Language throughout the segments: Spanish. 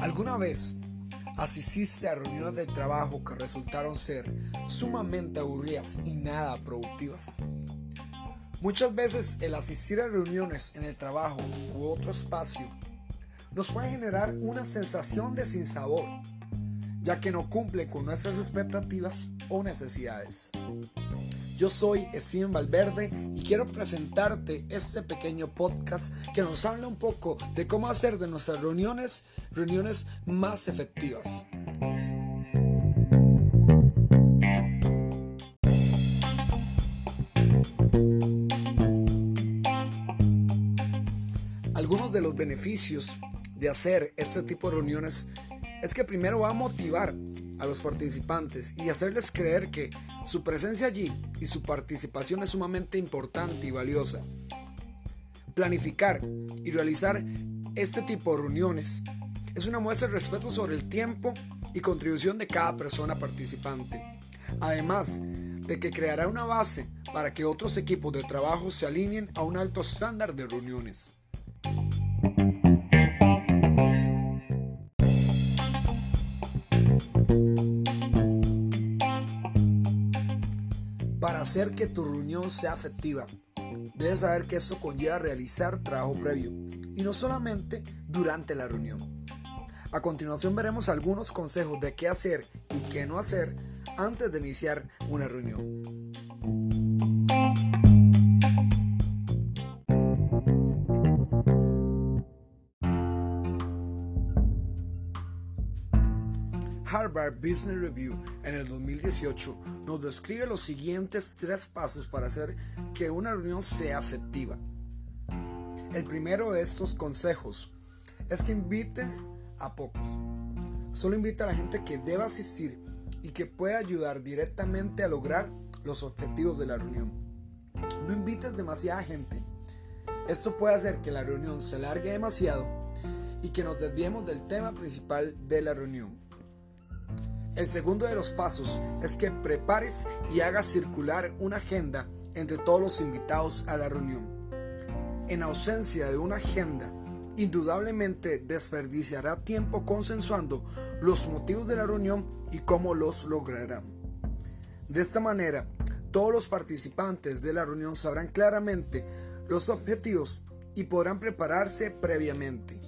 ¿Alguna vez asististe a reuniones de trabajo que resultaron ser sumamente aburridas y nada productivas? Muchas veces el asistir a reuniones en el trabajo u otro espacio nos puede generar una sensación de sinsabor, ya que no cumple con nuestras expectativas o necesidades. Yo soy Steven Valverde y quiero presentarte este pequeño podcast que nos habla un poco de cómo hacer de nuestras reuniones reuniones más efectivas. Algunos de los beneficios de hacer este tipo de reuniones es que primero va a motivar a los participantes y hacerles creer que su presencia allí y su participación es sumamente importante y valiosa. Planificar y realizar este tipo de reuniones es una muestra de respeto sobre el tiempo y contribución de cada persona participante. Además de que creará una base para que otros equipos de trabajo se alineen a un alto estándar de reuniones. Hacer que tu reunión sea efectiva, debes saber que esto conlleva realizar trabajo previo y no solamente durante la reunión. A continuación veremos algunos consejos de qué hacer y qué no hacer antes de iniciar una reunión. Harvard Business Review en el 2018 nos describe los siguientes tres pasos para hacer que una reunión sea efectiva. El primero de estos consejos es que invites a pocos. Solo invita a la gente que deba asistir y que pueda ayudar directamente a lograr los objetivos de la reunión. No invites demasiada gente. Esto puede hacer que la reunión se alargue demasiado y que nos desviemos del tema principal de la reunión. El segundo de los pasos es que prepares y hagas circular una agenda entre todos los invitados a la reunión. En ausencia de una agenda, indudablemente desperdiciará tiempo consensuando los motivos de la reunión y cómo los lograrán. De esta manera, todos los participantes de la reunión sabrán claramente los objetivos y podrán prepararse previamente.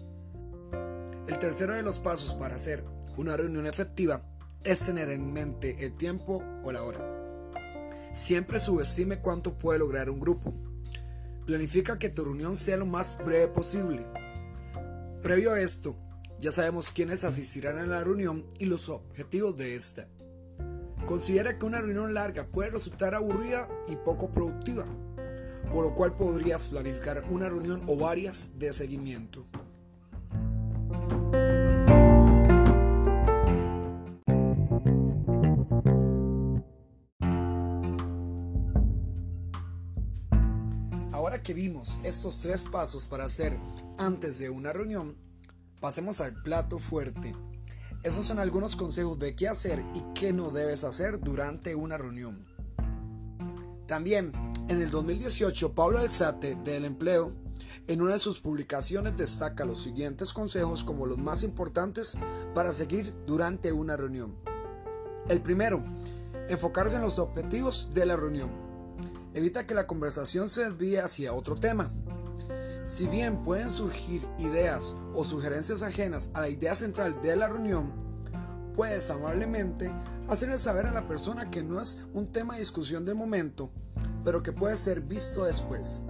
El tercero de los pasos para hacer una reunión efectiva es tener en mente el tiempo o la hora. Siempre subestime cuánto puede lograr un grupo. Planifica que tu reunión sea lo más breve posible. Previo a esto, ya sabemos quiénes asistirán a la reunión y los objetivos de esta. Considera que una reunión larga puede resultar aburrida y poco productiva, por lo cual podrías planificar una reunión o varias de seguimiento. Vimos estos tres pasos para hacer antes de una reunión, pasemos al plato fuerte. Esos son algunos consejos de qué hacer y qué no debes hacer durante una reunión. También, en el 2018, Pablo Alzate del Empleo, en una de sus publicaciones destaca los siguientes consejos como los más importantes para seguir durante una reunión. El primero, enfocarse en los objetivos de la reunión evita que la conversación se desvíe hacia otro tema. Si bien pueden surgir ideas o sugerencias ajenas a la idea central de la reunión, puedes amablemente hacerle saber a la persona que no es un tema de discusión del momento, pero que puede ser visto después.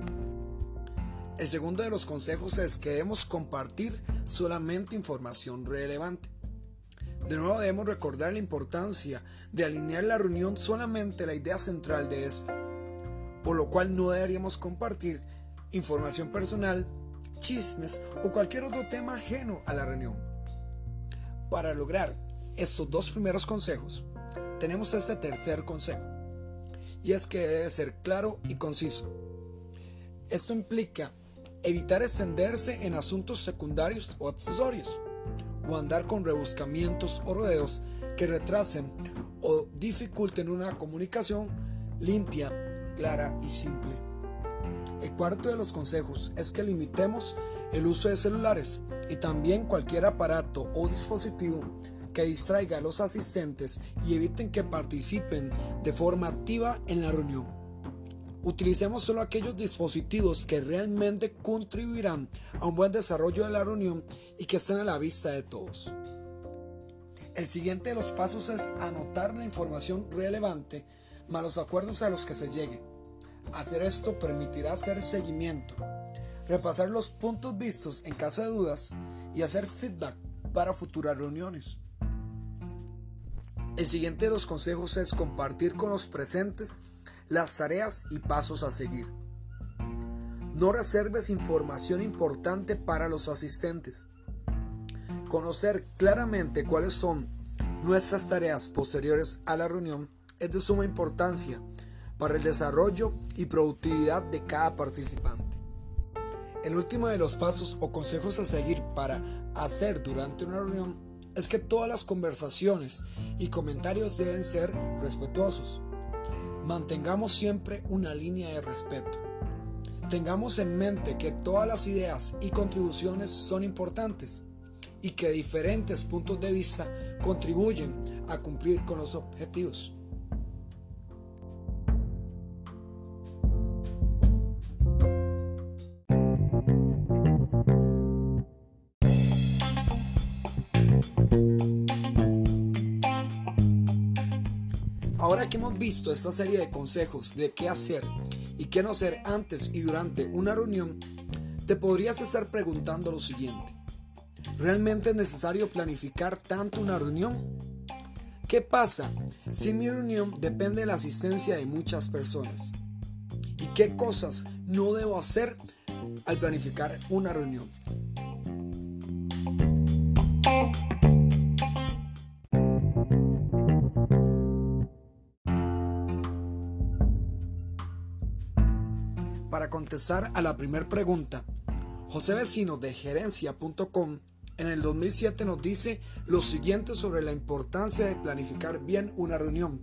El segundo de los consejos es que debemos compartir solamente información relevante. De nuevo debemos recordar la importancia de alinear la reunión solamente la idea central de esta por lo cual no deberíamos compartir información personal, chismes o cualquier otro tema ajeno a la reunión. Para lograr estos dos primeros consejos, tenemos este tercer consejo, y es que debe ser claro y conciso. Esto implica evitar extenderse en asuntos secundarios o accesorios, o andar con rebuscamientos o rodeos que retrasen o dificulten una comunicación limpia clara y simple. El cuarto de los consejos es que limitemos el uso de celulares y también cualquier aparato o dispositivo que distraiga a los asistentes y eviten que participen de forma activa en la reunión. Utilicemos solo aquellos dispositivos que realmente contribuirán a un buen desarrollo de la reunión y que estén a la vista de todos. El siguiente de los pasos es anotar la información relevante más los acuerdos a los que se llegue. Hacer esto permitirá hacer seguimiento, repasar los puntos vistos en caso de dudas y hacer feedback para futuras reuniones. El siguiente de los consejos es compartir con los presentes las tareas y pasos a seguir. No reserves información importante para los asistentes. Conocer claramente cuáles son nuestras tareas posteriores a la reunión es de suma importancia para el desarrollo y productividad de cada participante. El último de los pasos o consejos a seguir para hacer durante una reunión es que todas las conversaciones y comentarios deben ser respetuosos. Mantengamos siempre una línea de respeto. Tengamos en mente que todas las ideas y contribuciones son importantes y que diferentes puntos de vista contribuyen a cumplir con los objetivos. Ahora que hemos visto esta serie de consejos de qué hacer y qué no hacer antes y durante una reunión, te podrías estar preguntando lo siguiente. ¿Realmente es necesario planificar tanto una reunión? ¿Qué pasa si mi reunión depende de la asistencia de muchas personas? ¿Y qué cosas no debo hacer al planificar una reunión? A la primera pregunta, José Vecino de gerencia.com en el 2007 nos dice lo siguiente sobre la importancia de planificar bien una reunión.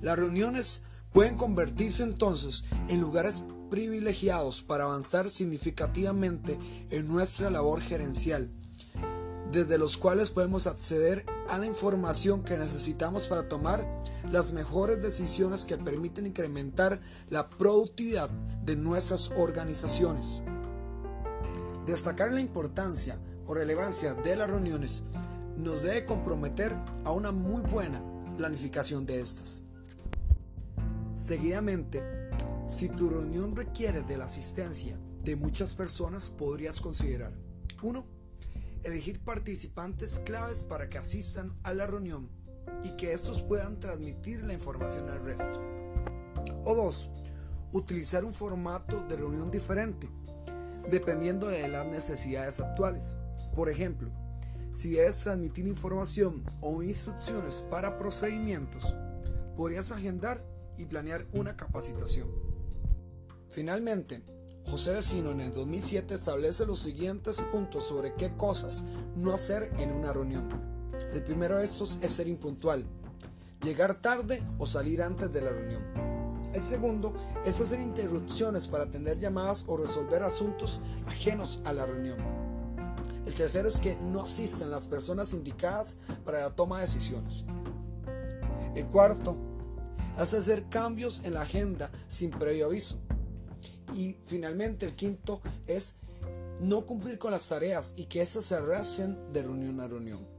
Las reuniones pueden convertirse entonces en lugares privilegiados para avanzar significativamente en nuestra labor gerencial, desde los cuales podemos acceder a la información que necesitamos para tomar las mejores decisiones que permiten incrementar la productividad de nuestras organizaciones. Destacar la importancia o relevancia de las reuniones nos debe comprometer a una muy buena planificación de estas. Seguidamente, si tu reunión requiere de la asistencia de muchas personas, podrías considerar 1. Elegir participantes claves para que asistan a la reunión y que estos puedan transmitir la información al resto. O 2. Utilizar un formato de reunión diferente dependiendo de las necesidades actuales. Por ejemplo, si debes transmitir información o instrucciones para procedimientos, podrías agendar y planear una capacitación. Finalmente, José Vecino en el 2007 establece los siguientes puntos sobre qué cosas no hacer en una reunión. El primero de estos es ser impuntual, llegar tarde o salir antes de la reunión. El segundo es hacer interrupciones para atender llamadas o resolver asuntos ajenos a la reunión. El tercero es que no asistan las personas indicadas para la toma de decisiones. El cuarto es hacer cambios en la agenda sin previo aviso. Y finalmente el quinto es no cumplir con las tareas y que éstas se arrastren de reunión a reunión.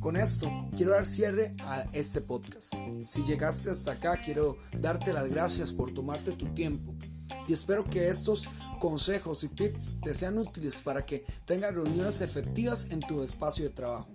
Con esto quiero dar cierre a este podcast. Si llegaste hasta acá, quiero darte las gracias por tomarte tu tiempo y espero que estos consejos y tips te sean útiles para que tengas reuniones efectivas en tu espacio de trabajo.